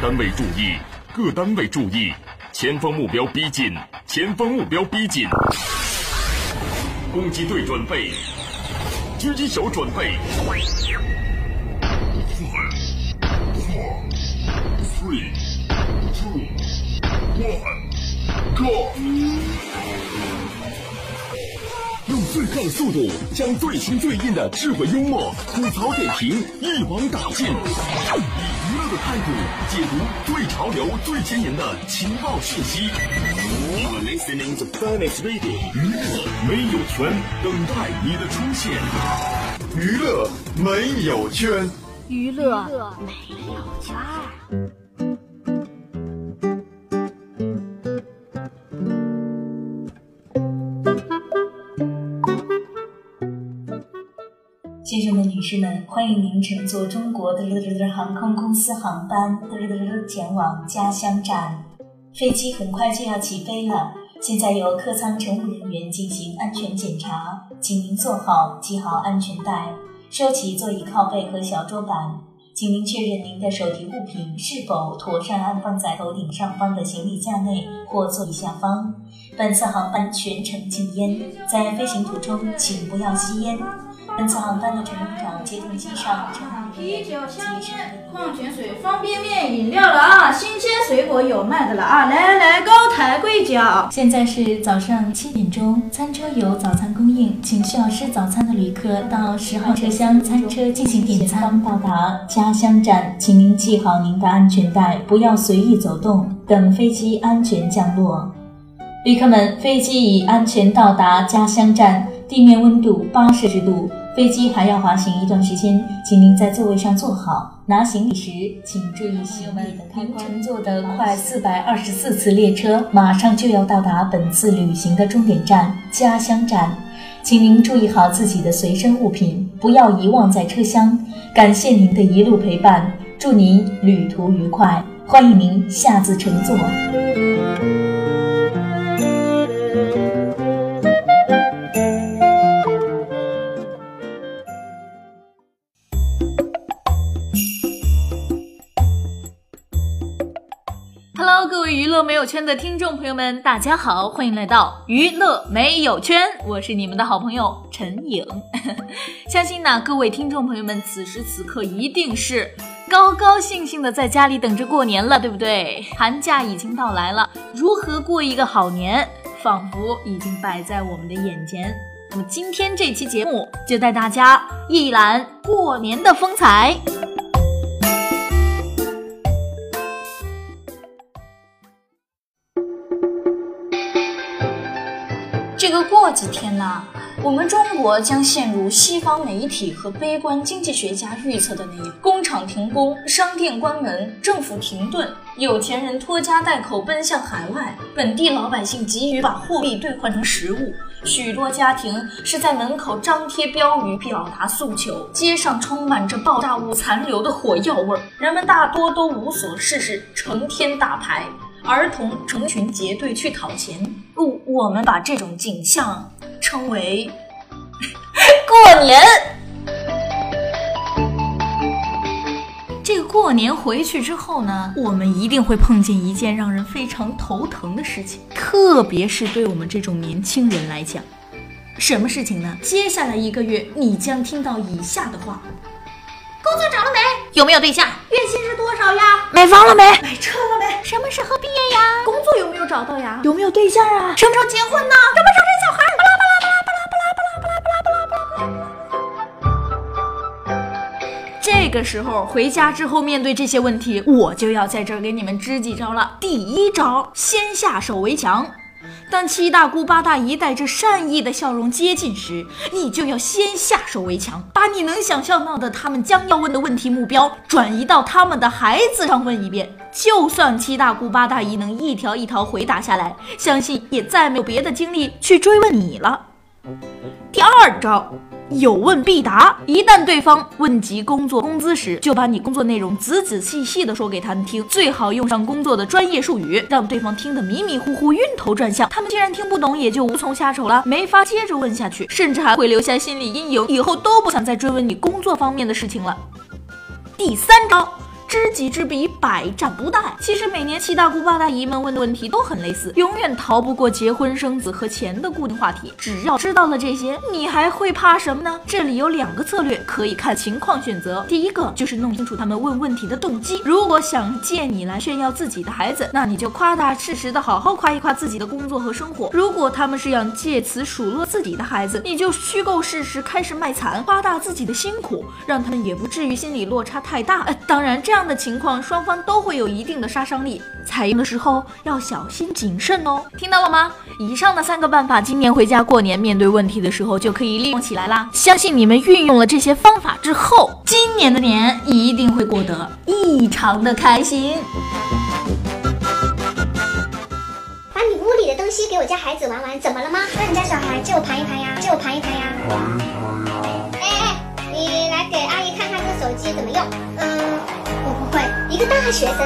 单位注意，各单位注意，前方目标逼近，前方目标逼近。攻击队准备，狙击手准备。Three, two, one, go！用最快的速度将最新最硬的智慧幽默、吐槽点评一网打尽，的态度解读最潮流、最前沿的情报信息。You are listening to Planet Radio，娱乐没有圈，等待你的出现。娱乐没有圈，娱乐没有圈。士们，欢迎您乘坐中国的航空公司航班前往家乡站。飞机很快就要起飞了，现在由客舱乘务人员进行安全检查，请您坐好，系好安全带，收起座椅靠背和小桌板，请您确认您的手提物品是否妥善安放在头顶上方的行李架内或座椅下方。本次航班全程禁烟，在飞行途中请不要吸烟。本次航班的乘务长接通机上乘务啤酒、香烟、矿泉水、方便面、饮料了啊！新鲜水果有卖的了啊！来来，高抬贵脚。现在是早上七点钟，餐车有早餐供应，请需要吃早餐的旅客到十号车厢餐车进行点餐。到达家乡站，请您系好您的安全带，不要随意走动，等飞机安全降落。旅客们，飞机已安全到达家乡站，地面温度八摄氏度。飞机还要滑行一段时间，请您在座位上坐好。拿行李时请注意行李的开关。乘坐的快四百二十四次列车马上就要到达本次旅行的终点站家乡站，请您注意好自己的随身物品，不要遗忘在车厢。感谢您的一路陪伴，祝您旅途愉快，欢迎您下次乘坐。没有圈的听众朋友们，大家好，欢迎来到娱乐没有圈，我是你们的好朋友陈颖。相信呢，各位听众朋友们此时此刻一定是高高兴兴的在家里等着过年了，对不对？寒假已经到来了，如何过一个好年，仿佛已经摆在我们的眼前。那么今天这期节目就带大家一览过年的风采。过几天呢，我们中国将陷入西方媒体和悲观经济学家预测的那样：工厂停工、商店关门、政府停顿、有钱人拖家带口奔向海外，本地老百姓急于把货币兑换成实物，许多家庭是在门口张贴标语表达诉求，街上充满着爆炸物残留的火药味儿，人们大多都无所事事，成天打牌。儿童成群结队去讨钱，我我们把这种景象称为 过年。这个过年回去之后呢，我们一定会碰见一件让人非常头疼的事情，特别是对我们这种年轻人来讲，什么事情呢？接下来一个月，你将听到以下的话：工作找了没？有没有对象？月薪是多少呀？买房了没？买车了没？什么时候毕业呀？工作有没有找到呀？有没有对象啊？什么时候结婚呢？什么时候生小孩？巴拉巴拉巴拉巴拉巴拉巴拉巴拉巴拉巴拉巴拉。这个时候回家之后，面对这些问题，我就要在这儿给你们支几招了。第一招，先下手为强。当七大姑八大姨带着善意的笑容接近时，你就要先下手为强，把你能想象到的他们将要问的问题目标转移到他们的孩子上问一遍。就算七大姑八大姨能一条一条回答下来，相信也再没有别的精力去追问你了。第二招。有问必答，一旦对方问及工作工资时，就把你工作内容仔仔细细的说给他们听，最好用上工作的专业术语，让对方听得迷迷糊糊、晕头转向。他们既然听不懂，也就无从下手了，没法接着问下去，甚至还会留下心理阴影，以后都不想再追问你工作方面的事情了。第三招。知己知彼，百战不殆。其实每年七大姑八大姨们问的问题都很类似，永远逃不过结婚生子和钱的固定话题。只要知道了这些，你还会怕什么呢？这里有两个策略，可以看情况选择。第一个就是弄清楚他们问问题的动机。如果想借你来炫耀自己的孩子，那你就夸大事实的好好夸一夸自己的工作和生活。如果他们是想借此数落自己的孩子，你就虚构事实，开始卖惨，夸大自己的辛苦，让他们也不至于心理落差太大。呃，当然，这样的情况双方都会有一定的杀伤力，采用的时候要小心谨慎哦。听到了吗？以上的三个办法，今年回家过年面对问题的时候就可以利用起来啦。相信你们运用了这些方法之后，今年的年一定会过得异常的开心。把你屋里的东西给我家孩子玩玩，怎么了吗？让你家小孩借我盘一盘呀，借我盘一盘呀。哎哎，你来给阿姨看看这个手机怎么用？嗯，会。一个大学生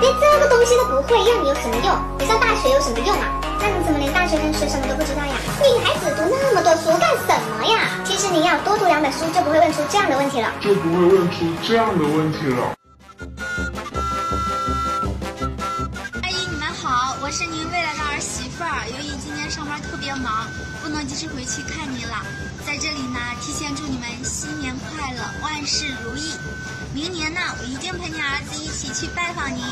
连这个东西都不会，要你有什么用？你上大学有什么用啊？那你怎么连大学生学什么都不知道呀？女孩子读那么多书干什么呀？其实你要多读两本书，就不会问出这样的问题了。就不会问出这样的问题了。特别忙，不能及时回去看您了，在这里呢，提前祝你们新年快乐，万事如意。明年呢，我一定陪你儿子一起去拜访您。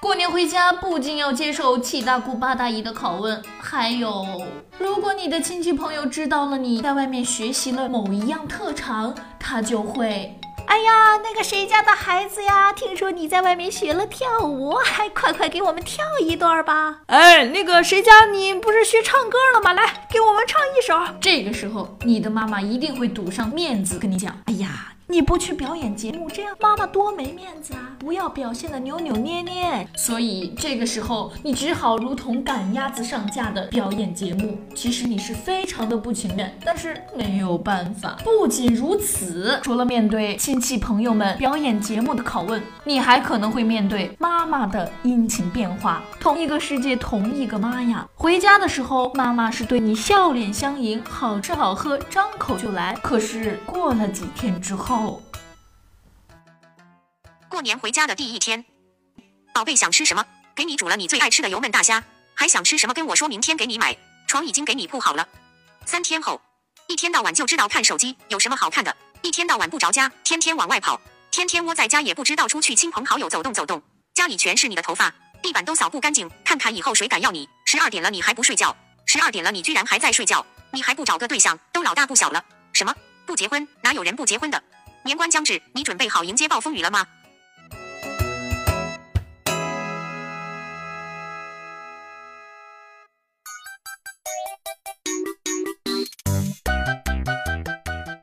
过年回家不仅要接受七大姑八大姨的拷问，还有，如果你的亲戚朋友知道了你在外面学习了某一样特长，他就会，哎呀，那个谁家的孩子呀，听说你在外面学了跳舞，还快快给我们跳一段吧。哎，那个谁家你不是学唱歌了吗？来，给我们唱一首。这个时候，你的妈妈一定会堵上面子跟你讲，哎呀。你不去表演节目，这样妈妈多没面子啊！不要表现的扭扭捏捏。所以这个时候，你只好如同赶鸭子上架的表演节目。其实你是非常的不情愿，但是没有办法。不仅如此，除了面对亲戚朋友们表演节目的拷问，你还可能会面对妈妈的阴晴变化。同一个世界，同一个妈呀！回家的时候，妈妈是对你笑脸相迎，好吃好喝，张口就来。可是过了几天之后，过年回家的第一天，宝贝想吃什么？给你煮了你最爱吃的油焖大虾。还想吃什么？跟我说，明天给你买。床已经给你铺好了。三天后，一天到晚就知道看手机，有什么好看的？一天到晚不着家，天天往外跑，天天窝在家也不知道出去亲朋好友走动走动。家里全是你的头发，地板都扫不干净，看看以后谁敢要你？十二点了你还不睡觉？十二点了你居然还在睡觉？你还不找个对象？都老大不小了，什么不结婚？哪有人不结婚的？年关将至，你准备好迎接暴风雨了吗？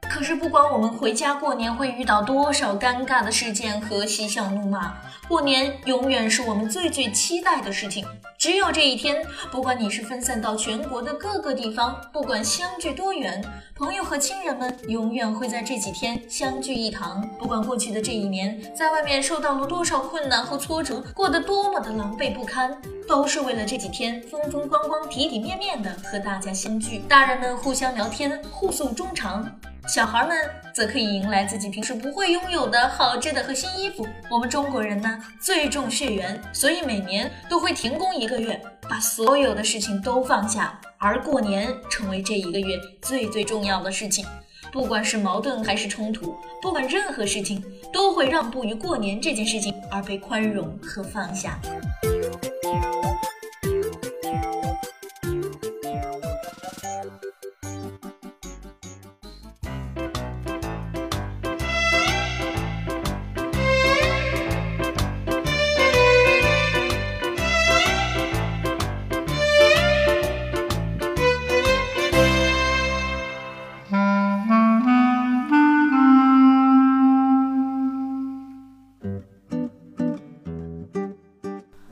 可是，不管我们回家过年会遇到多少尴尬的事件和嬉笑怒骂，过年永远是我们最最期待的事情。只有这一天，不管你是分散到全国的各个地方，不管相距多远，朋友和亲人们永远会在这几天相聚一堂。不管过去的这一年，在外面受到了多少困难和挫折，过得多么的狼狈不堪，都是为了这几天风风光光、体体面面的和大家相聚。大人们互相聊天，互诉衷肠。小孩们则可以迎来自己平时不会拥有的好吃的和新衣服。我们中国人呢，最重血缘，所以每年都会停工一个月，把所有的事情都放下，而过年成为这一个月最最重要的事情。不管是矛盾还是冲突，不管任何事情，都会让步于过年这件事情而被宽容和放下。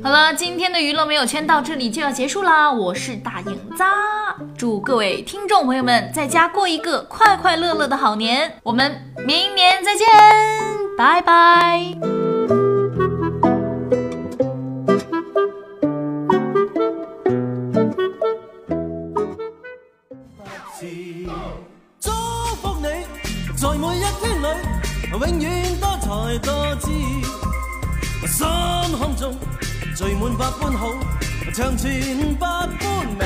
好了今天的娱乐没有圈到这里就要结束啦我是大影子祝各位听众朋友们在家过一个快快乐乐的好年我们明年再见拜拜。祝福你在每一天永多多姿中聚满百般好，长存百般美。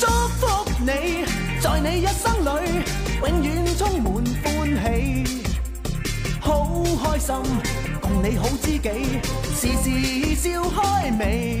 祝福你，在你一生里，永远充满欢喜。好开心，共你好知己，时时笑开眉。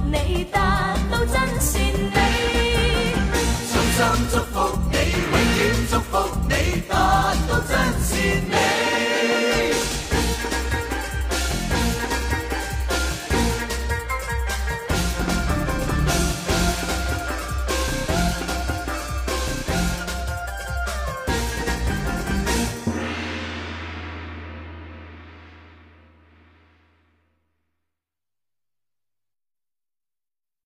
你，达到真善